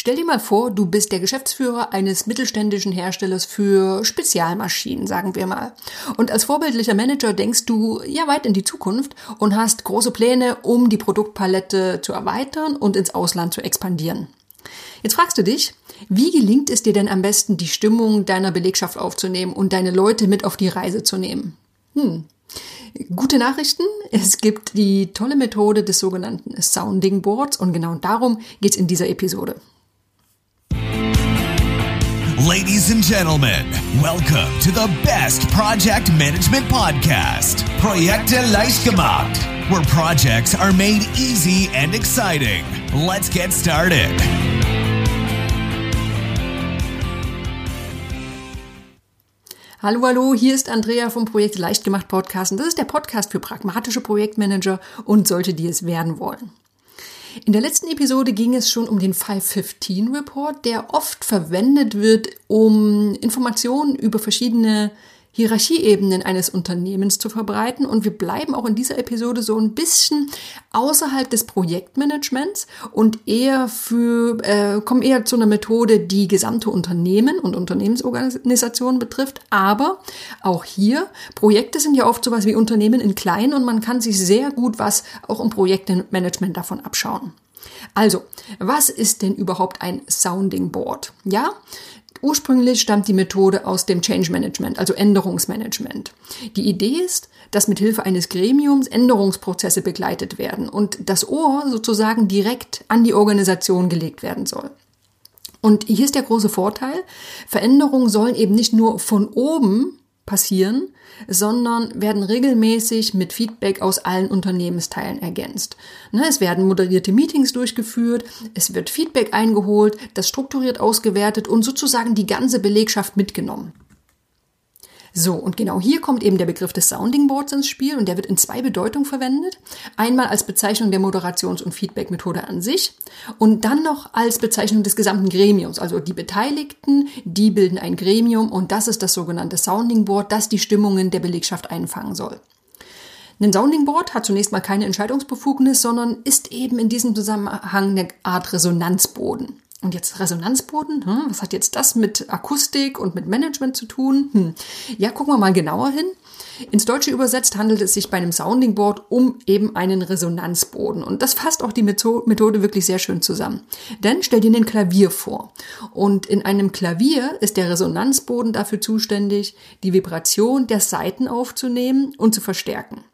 Stell dir mal vor, du bist der Geschäftsführer eines mittelständischen Herstellers für Spezialmaschinen, sagen wir mal. Und als vorbildlicher Manager denkst du ja weit in die Zukunft und hast große Pläne, um die Produktpalette zu erweitern und ins Ausland zu expandieren. Jetzt fragst du dich, wie gelingt es dir denn am besten, die Stimmung deiner Belegschaft aufzunehmen und deine Leute mit auf die Reise zu nehmen? Hm. Gute Nachrichten, es gibt die tolle Methode des sogenannten Sounding Boards und genau darum geht es in dieser Episode. Ladies and gentlemen, welcome to the best project management podcast, Projekte leicht gemacht, where projects are made easy and exciting. Let's get started. Hallo, hallo, hier ist Andrea vom Projekt Leichtgemacht Podcast und das ist der Podcast für pragmatische Projektmanager und solche, die es werden wollen. In der letzten Episode ging es schon um den 515 Report, der oft verwendet wird, um Informationen über verschiedene Hierarchieebenen eines Unternehmens zu verbreiten. Und wir bleiben auch in dieser Episode so ein bisschen außerhalb des Projektmanagements und eher für, äh, kommen eher zu einer Methode, die gesamte Unternehmen und Unternehmensorganisationen betrifft. Aber auch hier, Projekte sind ja oft sowas wie Unternehmen in klein und man kann sich sehr gut was auch im Projektmanagement davon abschauen. Also, was ist denn überhaupt ein Sounding Board? Ja, Ursprünglich stammt die Methode aus dem Change Management, also Änderungsmanagement. Die Idee ist, dass mit Hilfe eines Gremiums Änderungsprozesse begleitet werden und das Ohr sozusagen direkt an die Organisation gelegt werden soll. Und hier ist der große Vorteil, Veränderungen sollen eben nicht nur von oben passieren, sondern werden regelmäßig mit Feedback aus allen Unternehmensteilen ergänzt. Ne, es werden moderierte Meetings durchgeführt, es wird Feedback eingeholt, das strukturiert ausgewertet und sozusagen die ganze Belegschaft mitgenommen. So, und genau hier kommt eben der Begriff des Sounding Boards ins Spiel und der wird in zwei Bedeutungen verwendet. Einmal als Bezeichnung der Moderations- und Feedback-Methode an sich und dann noch als Bezeichnung des gesamten Gremiums. Also die Beteiligten, die bilden ein Gremium und das ist das sogenannte Sounding Board, das die Stimmungen der Belegschaft einfangen soll. Ein Sounding Board hat zunächst mal keine Entscheidungsbefugnis, sondern ist eben in diesem Zusammenhang eine Art Resonanzboden. Und jetzt Resonanzboden, hm, was hat jetzt das mit Akustik und mit Management zu tun? Hm. Ja, gucken wir mal genauer hin. Ins Deutsche übersetzt handelt es sich bei einem Sounding Board um eben einen Resonanzboden. Und das fasst auch die Methode wirklich sehr schön zusammen. Denn stell dir ein Klavier vor. Und in einem Klavier ist der Resonanzboden dafür zuständig, die Vibration der Saiten aufzunehmen und zu verstärken.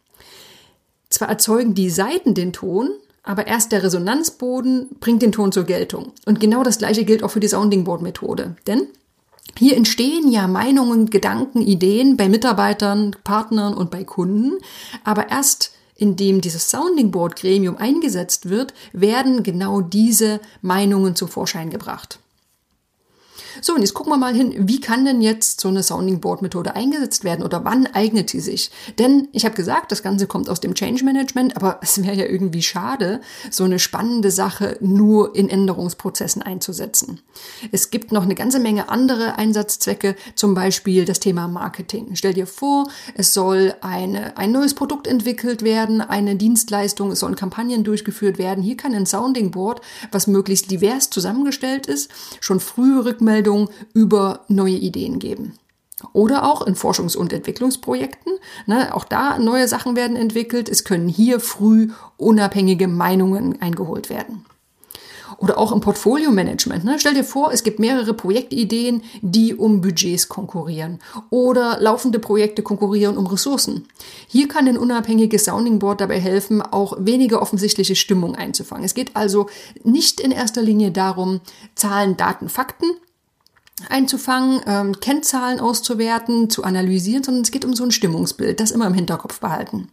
Zwar erzeugen die Saiten den Ton, aber erst der Resonanzboden bringt den Ton zur Geltung. Und genau das gleiche gilt auch für die Sounding Board Methode. Denn hier entstehen ja Meinungen, Gedanken, Ideen bei Mitarbeitern, Partnern und bei Kunden, aber erst indem dieses Sounding Board Gremium eingesetzt wird, werden genau diese Meinungen zum Vorschein gebracht. So, und jetzt gucken wir mal hin, wie kann denn jetzt so eine Sounding Board Methode eingesetzt werden oder wann eignet sie sich? Denn ich habe gesagt, das Ganze kommt aus dem Change Management, aber es wäre ja irgendwie schade, so eine spannende Sache nur in Änderungsprozessen einzusetzen. Es gibt noch eine ganze Menge andere Einsatzzwecke, zum Beispiel das Thema Marketing. Stell dir vor, es soll eine, ein neues Produkt entwickelt werden, eine Dienstleistung, es sollen Kampagnen durchgeführt werden. Hier kann ein Sounding Board, was möglichst divers zusammengestellt ist, schon frühe Rückmeldungen Rückmeldung über neue Ideen geben. Oder auch in Forschungs- und Entwicklungsprojekten. Ne, auch da neue Sachen werden entwickelt. Es können hier früh unabhängige Meinungen eingeholt werden. Oder auch im Portfolio-Management. Ne? Stell dir vor, es gibt mehrere Projektideen, die um Budgets konkurrieren. Oder laufende Projekte konkurrieren um Ressourcen. Hier kann ein unabhängiges Sounding Board dabei helfen, auch weniger offensichtliche Stimmung einzufangen. Es geht also nicht in erster Linie darum, Zahlen, Daten, Fakten einzufangen, ähm, Kennzahlen auszuwerten, zu analysieren, sondern es geht um so ein Stimmungsbild, das immer im Hinterkopf behalten.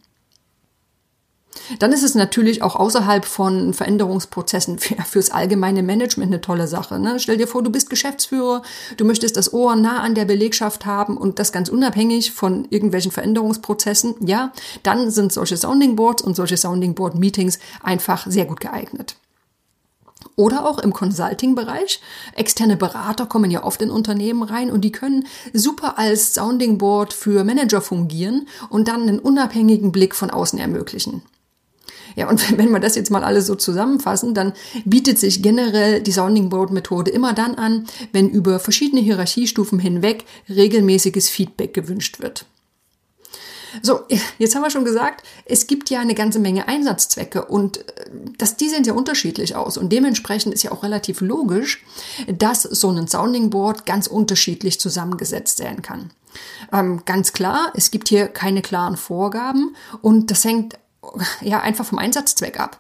Dann ist es natürlich auch außerhalb von Veränderungsprozessen für, fürs allgemeine Management eine tolle Sache. Ne? Stell dir vor, du bist Geschäftsführer, du möchtest das Ohr nah an der Belegschaft haben und das ganz unabhängig von irgendwelchen Veränderungsprozessen. Ja, dann sind solche Sounding Boards und solche Sounding Board Meetings einfach sehr gut geeignet. Oder auch im Consulting-Bereich. Externe Berater kommen ja oft in Unternehmen rein und die können super als Sounding Board für Manager fungieren und dann einen unabhängigen Blick von außen ermöglichen. Ja, und wenn wir das jetzt mal alles so zusammenfassen, dann bietet sich generell die Sounding Board Methode immer dann an, wenn über verschiedene Hierarchiestufen hinweg regelmäßiges Feedback gewünscht wird. So, jetzt haben wir schon gesagt, es gibt ja eine ganze Menge Einsatzzwecke und äh, das, die sehen ja unterschiedlich aus und dementsprechend ist ja auch relativ logisch, dass so ein Sounding Board ganz unterschiedlich zusammengesetzt sein kann. Ähm, ganz klar, es gibt hier keine klaren Vorgaben und das hängt ja einfach vom Einsatzzweck ab.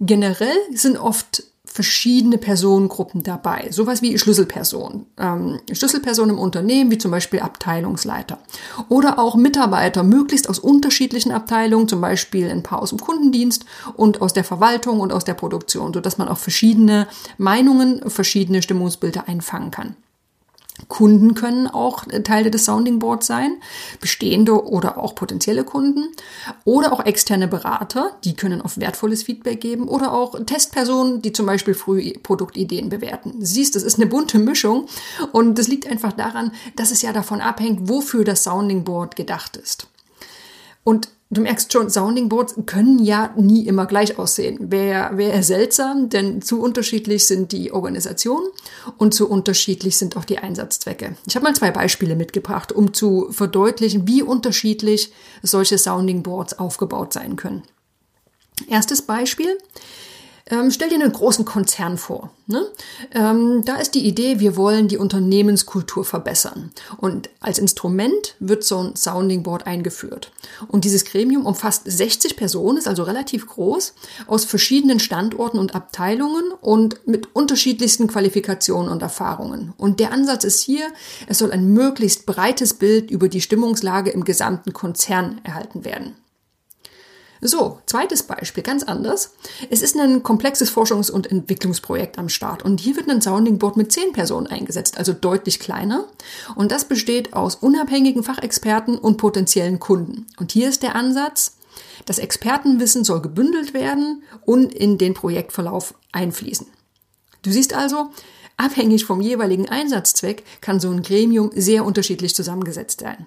Generell sind oft verschiedene Personengruppen dabei. Sowas wie Schlüsselpersonen. Ähm, Schlüsselpersonen im Unternehmen, wie zum Beispiel Abteilungsleiter. Oder auch Mitarbeiter, möglichst aus unterschiedlichen Abteilungen, zum Beispiel ein paar aus dem Kundendienst und aus der Verwaltung und aus der Produktion, sodass man auch verschiedene Meinungen, verschiedene Stimmungsbilder einfangen kann. Kunden können auch Teile des Sounding Boards sein, bestehende oder auch potenzielle Kunden oder auch externe Berater, die können oft wertvolles Feedback geben oder auch Testpersonen, die zum Beispiel früh Produktideen bewerten. Siehst, das ist eine bunte Mischung und das liegt einfach daran, dass es ja davon abhängt, wofür das Sounding Board gedacht ist. Und Du merkst schon, Sounding Boards können ja nie immer gleich aussehen. Wäre wär seltsam, denn zu unterschiedlich sind die Organisationen und zu unterschiedlich sind auch die Einsatzzwecke. Ich habe mal zwei Beispiele mitgebracht, um zu verdeutlichen, wie unterschiedlich solche Sounding Boards aufgebaut sein können. Erstes Beispiel. Ähm, stell dir einen großen Konzern vor. Ne? Ähm, da ist die Idee, wir wollen die Unternehmenskultur verbessern. Und als Instrument wird so ein Sounding Board eingeführt. Und dieses Gremium umfasst 60 Personen, ist also relativ groß, aus verschiedenen Standorten und Abteilungen und mit unterschiedlichsten Qualifikationen und Erfahrungen. Und der Ansatz ist hier, es soll ein möglichst breites Bild über die Stimmungslage im gesamten Konzern erhalten werden. So, zweites Beispiel, ganz anders. Es ist ein komplexes Forschungs- und Entwicklungsprojekt am Start und hier wird ein Sounding Board mit zehn Personen eingesetzt, also deutlich kleiner. Und das besteht aus unabhängigen Fachexperten und potenziellen Kunden. Und hier ist der Ansatz, das Expertenwissen soll gebündelt werden und in den Projektverlauf einfließen. Du siehst also, abhängig vom jeweiligen Einsatzzweck kann so ein Gremium sehr unterschiedlich zusammengesetzt sein.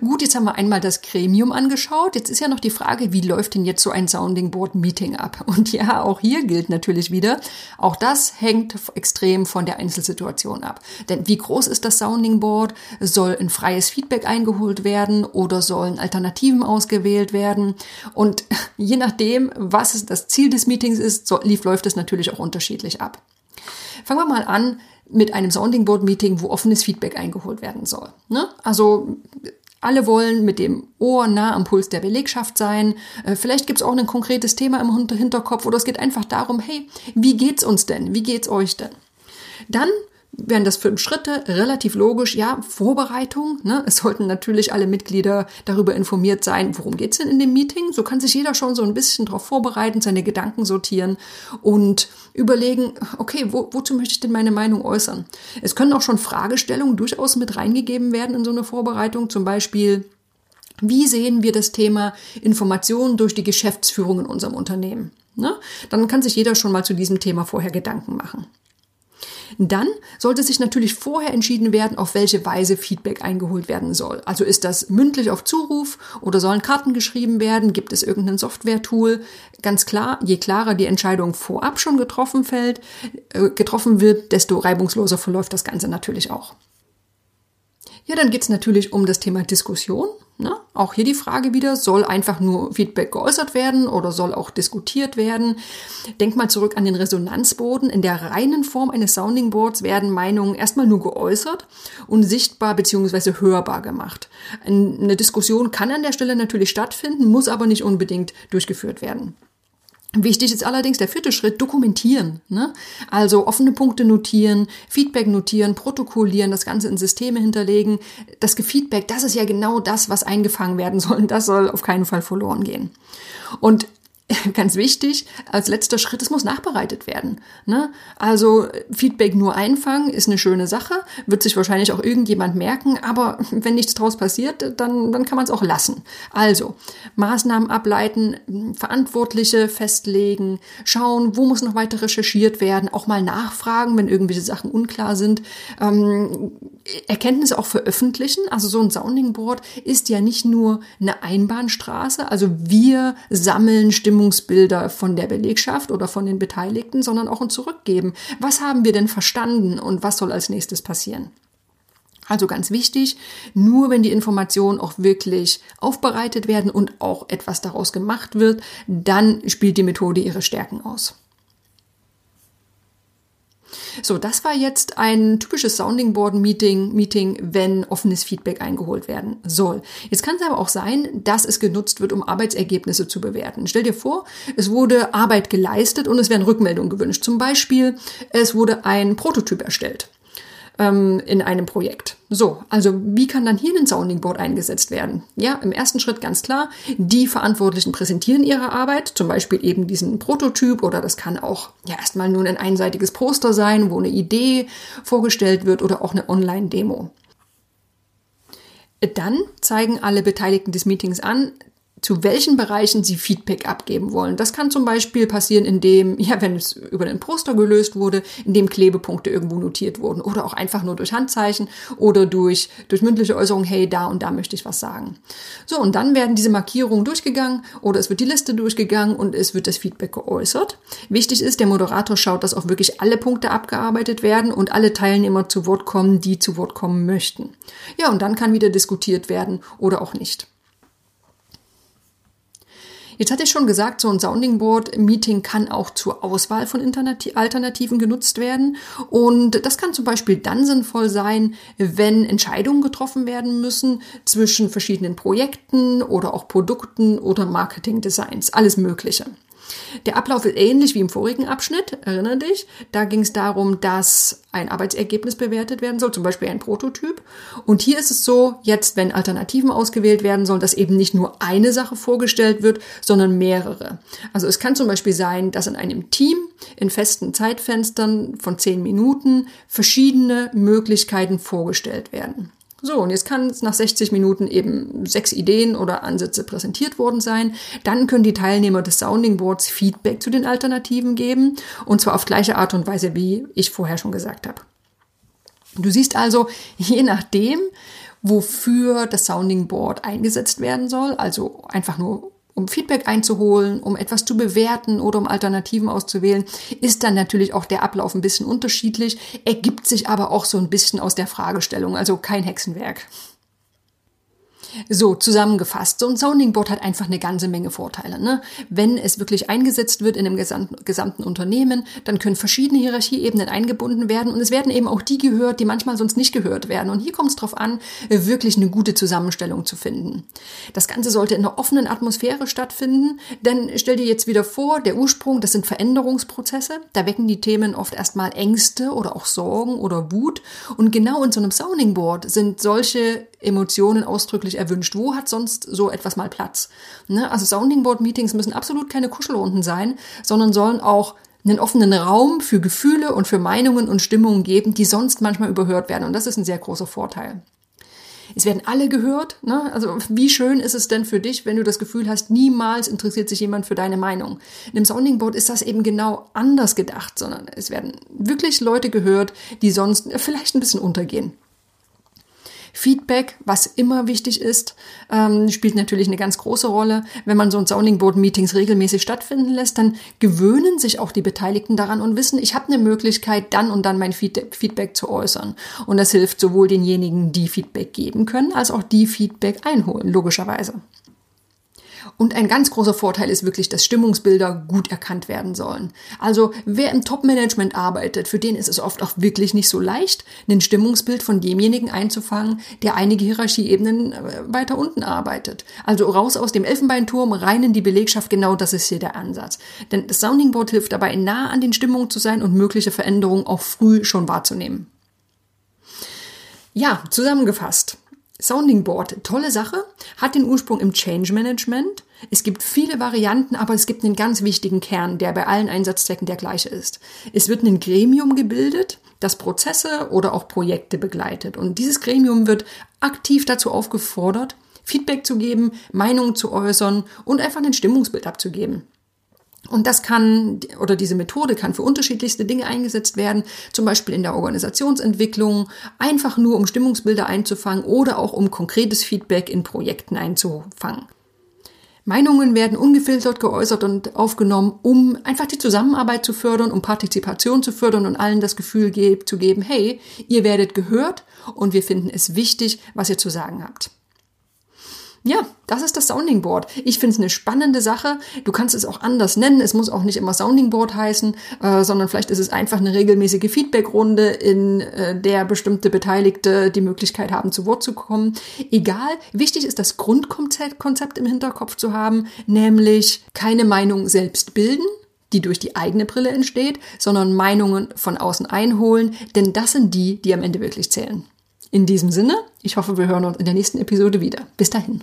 Gut, jetzt haben wir einmal das Gremium angeschaut. Jetzt ist ja noch die Frage, wie läuft denn jetzt so ein Sounding Board Meeting ab? Und ja, auch hier gilt natürlich wieder, auch das hängt extrem von der Einzelsituation ab. Denn wie groß ist das Sounding Board? Soll ein freies Feedback eingeholt werden oder sollen Alternativen ausgewählt werden? Und je nachdem, was das Ziel des Meetings ist, läuft es natürlich auch unterschiedlich ab. Fangen wir mal an mit einem Sounding Board Meeting, wo offenes Feedback eingeholt werden soll. Ne? Also alle wollen mit dem Ohr nah am Puls der Belegschaft sein. Äh, vielleicht gibt es auch ein konkretes Thema im Hinterkopf oder es geht einfach darum, hey, wie geht's uns denn? Wie geht's euch denn? Dann wären das fünf Schritte, relativ logisch. Ja, Vorbereitung. Ne? Es sollten natürlich alle Mitglieder darüber informiert sein, worum geht's denn in dem Meeting. So kann sich jeder schon so ein bisschen darauf vorbereiten, seine Gedanken sortieren und überlegen, okay, wo, wozu möchte ich denn meine Meinung äußern? Es können auch schon Fragestellungen durchaus mit reingegeben werden in so eine Vorbereitung. Zum Beispiel, wie sehen wir das Thema Informationen durch die Geschäftsführung in unserem Unternehmen? Ne? Dann kann sich jeder schon mal zu diesem Thema vorher Gedanken machen. Dann sollte sich natürlich vorher entschieden werden, auf welche Weise Feedback eingeholt werden soll. Also ist das mündlich auf Zuruf oder sollen Karten geschrieben werden? Gibt es irgendein Software-Tool? Ganz klar, je klarer die Entscheidung vorab schon getroffen fällt, äh, getroffen wird, desto reibungsloser verläuft das Ganze natürlich auch. Ja, dann geht's natürlich um das Thema Diskussion. Ne? Auch hier die Frage wieder, soll einfach nur Feedback geäußert werden oder soll auch diskutiert werden? Denk mal zurück an den Resonanzboden. In der reinen Form eines Sounding Boards werden Meinungen erstmal nur geäußert und sichtbar bzw. hörbar gemacht. Eine Diskussion kann an der Stelle natürlich stattfinden, muss aber nicht unbedingt durchgeführt werden. Wichtig ist allerdings der vierte Schritt, dokumentieren. Ne? Also offene Punkte notieren, Feedback notieren, protokollieren, das Ganze in Systeme hinterlegen. Das Feedback, das ist ja genau das, was eingefangen werden soll. Das soll auf keinen Fall verloren gehen. Und ganz wichtig, als letzter Schritt, es muss nachbereitet werden. Ne? Also Feedback nur einfangen ist eine schöne Sache, wird sich wahrscheinlich auch irgendjemand merken, aber wenn nichts draus passiert, dann, dann kann man es auch lassen. Also Maßnahmen ableiten, Verantwortliche festlegen, schauen, wo muss noch weiter recherchiert werden, auch mal nachfragen, wenn irgendwelche Sachen unklar sind. Ähm, Erkenntnisse auch veröffentlichen. Also so ein Sounding Board ist ja nicht nur eine Einbahnstraße, also wir sammeln Stimmen Stimmungsbilder von der Belegschaft oder von den Beteiligten, sondern auch ein Zurückgeben. Was haben wir denn verstanden und was soll als nächstes passieren? Also ganz wichtig, nur wenn die Informationen auch wirklich aufbereitet werden und auch etwas daraus gemacht wird, dann spielt die Methode ihre Stärken aus. So, das war jetzt ein typisches Sounding Board Meeting, Meeting, wenn offenes Feedback eingeholt werden soll. Jetzt kann es aber auch sein, dass es genutzt wird, um Arbeitsergebnisse zu bewerten. Stell dir vor, es wurde Arbeit geleistet und es werden Rückmeldungen gewünscht. Zum Beispiel, es wurde ein Prototyp erstellt ähm, in einem Projekt. So, also wie kann dann hier ein Sounding Board eingesetzt werden? Ja, im ersten Schritt ganz klar, die Verantwortlichen präsentieren ihre Arbeit, zum Beispiel eben diesen Prototyp oder das kann auch ja erstmal nur ein einseitiges Poster sein, wo eine Idee vorgestellt wird oder auch eine Online-Demo. Dann zeigen alle Beteiligten des Meetings an, zu welchen Bereichen sie Feedback abgeben wollen. Das kann zum Beispiel passieren, indem, ja, wenn es über den Poster gelöst wurde, indem Klebepunkte irgendwo notiert wurden oder auch einfach nur durch Handzeichen oder durch, durch mündliche Äußerung, hey, da und da möchte ich was sagen. So, und dann werden diese Markierungen durchgegangen oder es wird die Liste durchgegangen und es wird das Feedback geäußert. Wichtig ist, der Moderator schaut, dass auch wirklich alle Punkte abgearbeitet werden und alle Teilnehmer zu Wort kommen, die zu Wort kommen möchten. Ja, und dann kann wieder diskutiert werden oder auch nicht. Jetzt hatte ich schon gesagt, so ein Sounding Board Meeting kann auch zur Auswahl von Alternativen genutzt werden. Und das kann zum Beispiel dann sinnvoll sein, wenn Entscheidungen getroffen werden müssen zwischen verschiedenen Projekten oder auch Produkten oder Marketing Designs. Alles Mögliche. Der Ablauf ist ähnlich wie im vorigen Abschnitt, erinnere dich. Da ging es darum, dass ein Arbeitsergebnis bewertet werden soll, zum Beispiel ein Prototyp. Und hier ist es so, jetzt, wenn Alternativen ausgewählt werden sollen, dass eben nicht nur eine Sache vorgestellt wird, sondern mehrere. Also es kann zum Beispiel sein, dass in einem Team in festen Zeitfenstern von zehn Minuten verschiedene Möglichkeiten vorgestellt werden. So, und jetzt kann es nach 60 Minuten eben sechs Ideen oder Ansätze präsentiert worden sein. Dann können die Teilnehmer des Sounding Boards Feedback zu den Alternativen geben. Und zwar auf gleiche Art und Weise, wie ich vorher schon gesagt habe. Du siehst also, je nachdem, wofür das Sounding Board eingesetzt werden soll, also einfach nur um Feedback einzuholen, um etwas zu bewerten oder um Alternativen auszuwählen, ist dann natürlich auch der Ablauf ein bisschen unterschiedlich, ergibt sich aber auch so ein bisschen aus der Fragestellung, also kein Hexenwerk. So, zusammengefasst, so ein Sounding Board hat einfach eine ganze Menge Vorteile. Ne? Wenn es wirklich eingesetzt wird in einem gesamten, gesamten Unternehmen, dann können verschiedene Hierarchieebenen eingebunden werden und es werden eben auch die gehört, die manchmal sonst nicht gehört werden. Und hier kommt es darauf an, wirklich eine gute Zusammenstellung zu finden. Das Ganze sollte in einer offenen Atmosphäre stattfinden, denn stell dir jetzt wieder vor, der Ursprung, das sind Veränderungsprozesse, da wecken die Themen oft erstmal Ängste oder auch Sorgen oder Wut und genau in so einem Sounding Board sind solche Emotionen ausdrücklich erwünscht. Wo hat sonst so etwas mal Platz? Ne? Also Sounding Board Meetings müssen absolut keine Kuschelrunden sein, sondern sollen auch einen offenen Raum für Gefühle und für Meinungen und Stimmungen geben, die sonst manchmal überhört werden. Und das ist ein sehr großer Vorteil. Es werden alle gehört. Ne? Also wie schön ist es denn für dich, wenn du das Gefühl hast, niemals interessiert sich jemand für deine Meinung. In einem Sounding Board ist das eben genau anders gedacht, sondern es werden wirklich Leute gehört, die sonst vielleicht ein bisschen untergehen. Feedback, was immer wichtig ist, ähm, spielt natürlich eine ganz große Rolle. Wenn man so ein Sounding Board Meetings regelmäßig stattfinden lässt, dann gewöhnen sich auch die Beteiligten daran und wissen, ich habe eine Möglichkeit, dann und dann mein Feedback zu äußern. Und das hilft sowohl denjenigen, die Feedback geben können, als auch die Feedback einholen, logischerweise. Und ein ganz großer Vorteil ist wirklich, dass Stimmungsbilder gut erkannt werden sollen. Also wer im Top-Management arbeitet, für den ist es oft auch wirklich nicht so leicht, ein Stimmungsbild von demjenigen einzufangen, der einige Hierarchieebenen äh, weiter unten arbeitet. Also raus aus dem Elfenbeinturm, rein in die Belegschaft, genau das ist hier der Ansatz. Denn das Sounding Board hilft dabei, nah an den Stimmungen zu sein und mögliche Veränderungen auch früh schon wahrzunehmen. Ja, zusammengefasst. Sounding Board, tolle Sache, hat den Ursprung im Change Management, Es gibt viele Varianten, aber es gibt einen ganz wichtigen Kern, der bei allen Einsatzzwecken der gleiche ist. Es wird ein Gremium gebildet, das Prozesse oder auch Projekte begleitet. Und dieses Gremium wird aktiv dazu aufgefordert, Feedback zu geben, Meinungen zu äußern und einfach ein Stimmungsbild abzugeben. Und das kann, oder diese Methode kann für unterschiedlichste Dinge eingesetzt werden, zum Beispiel in der Organisationsentwicklung, einfach nur um Stimmungsbilder einzufangen oder auch um konkretes Feedback in Projekten einzufangen. Meinungen werden ungefiltert geäußert und aufgenommen, um einfach die Zusammenarbeit zu fördern, um Partizipation zu fördern und allen das Gefühl zu geben, hey, ihr werdet gehört und wir finden es wichtig, was ihr zu sagen habt. Ja, das ist das Sounding Board. Ich finde es eine spannende Sache. Du kannst es auch anders nennen. Es muss auch nicht immer Sounding Board heißen, äh, sondern vielleicht ist es einfach eine regelmäßige Feedbackrunde, in äh, der bestimmte Beteiligte die Möglichkeit haben, zu Wort zu kommen. Egal. Wichtig ist das Grundkonzept im Hinterkopf zu haben, nämlich keine Meinung selbst bilden, die durch die eigene Brille entsteht, sondern Meinungen von außen einholen, denn das sind die, die am Ende wirklich zählen. In diesem Sinne, ich hoffe, wir hören uns in der nächsten Episode wieder. Bis dahin.